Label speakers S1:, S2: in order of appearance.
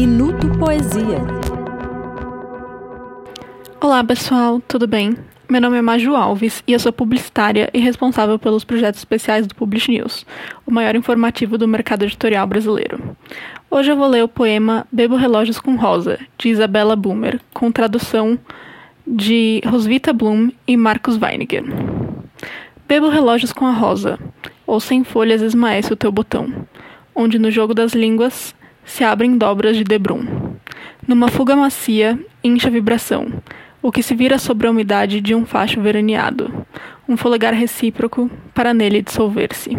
S1: Minuto Poesia.
S2: Olá pessoal, tudo bem? Meu nome é Maju Alves e eu sou publicitária e responsável pelos projetos especiais do Publish News, o maior informativo do mercado editorial brasileiro. Hoje eu vou ler o poema Bebo Relógios com Rosa, de Isabela Boomer, com tradução de Rosvita Bloom e Marcos Weiniger. Bebo relógios com a rosa, ou sem folhas esmaece o teu botão, onde no jogo das línguas se abrem dobras de debrum. Numa fuga macia, incha a vibração, o que se vira sobre a umidade de um facho veraneado, um folegar recíproco para nele dissolver-se.